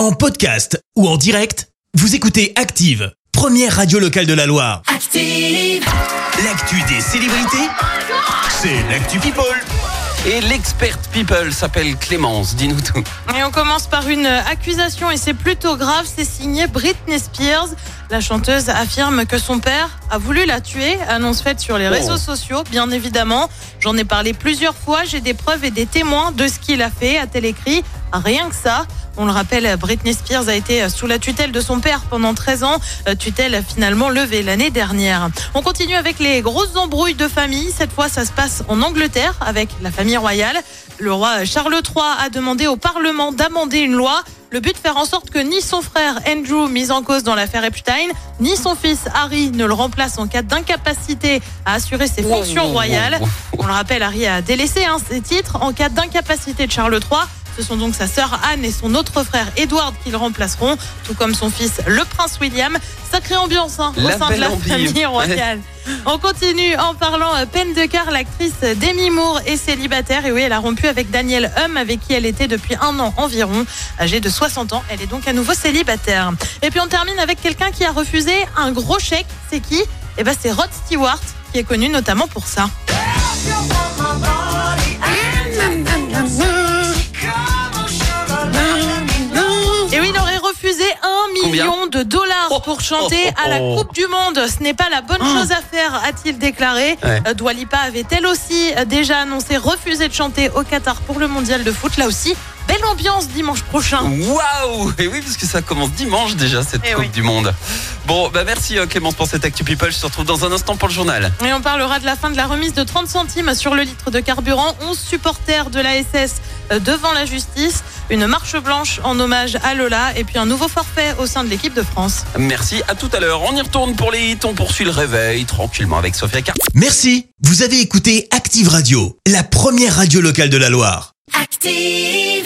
En podcast ou en direct, vous écoutez Active, première radio locale de la Loire. Active. L'actu des célébrités, c'est l'actu People. Et l'expert people s'appelle Clémence, dis-nous tout. Et on commence par une accusation et c'est plutôt grave, c'est signé Britney Spears. La chanteuse affirme que son père a voulu la tuer, annonce faite sur les réseaux sociaux, bien évidemment. J'en ai parlé plusieurs fois, j'ai des preuves et des témoins de ce qu'il a fait, a-t-elle écrit. Rien que ça. On le rappelle, Britney Spears a été sous la tutelle de son père pendant 13 ans, euh, tutelle finalement levée l'année dernière. On continue avec les grosses embrouilles de famille. Cette fois, ça se passe en Angleterre avec la famille royale. Le roi Charles III a demandé au Parlement d'amender une loi. Le but, faire en sorte que ni son frère Andrew, mis en cause dans l'affaire Epstein, ni son fils Harry ne le remplacent en cas d'incapacité à assurer ses fonctions royales. On le rappelle, Harry a délaissé hein, ses titres en cas d'incapacité de Charles III. Ce sont donc sa sœur Anne et son autre frère Edward qui le remplaceront, tout comme son fils le prince William. Sacrée ambiance hein, au La sein de la ambiance. famille royale. On continue en parlant euh, peine de cœur. L'actrice Demi Moore est célibataire et oui, elle a rompu avec Daniel Hum avec qui elle était depuis un an environ. Âgée de 60 ans, elle est donc à nouveau célibataire. Et puis on termine avec quelqu'un qui a refusé un gros chèque. C'est qui? Eh ben c'est Rod Stewart qui est connu notamment pour ça. Un Combien million de dollars Oh, pour chanter oh, oh, à la. Coupe du Monde. Ce n'est pas la bonne chose à faire, a-t-il déclaré. Ouais. Euh, Dua Lipa avait elle aussi euh, déjà annoncé refuser de chanter au Qatar pour le mondial de foot. Là aussi, belle ambiance dimanche prochain. Waouh Et oui, parce que ça commence dimanche déjà, cette Eh Coupe oui. du Monde. Bon, bah merci euh, Clémence pour cette Actu People. Je te retrouve dans un instant pour le journal. Et on parlera de la fin de la remise de 30 centimes sur le litre de carburant. 11 supporters de la SS devant la justice. Une marche blanche en hommage à Lola. Et puis un nouveau forfait au sein de l'équipe de France. Merci, à tout à l'heure. On y retourne pour les hits, on poursuit le réveil tranquillement avec Sophia Car. Merci, vous avez écouté Active Radio, la première radio locale de la Loire. Active.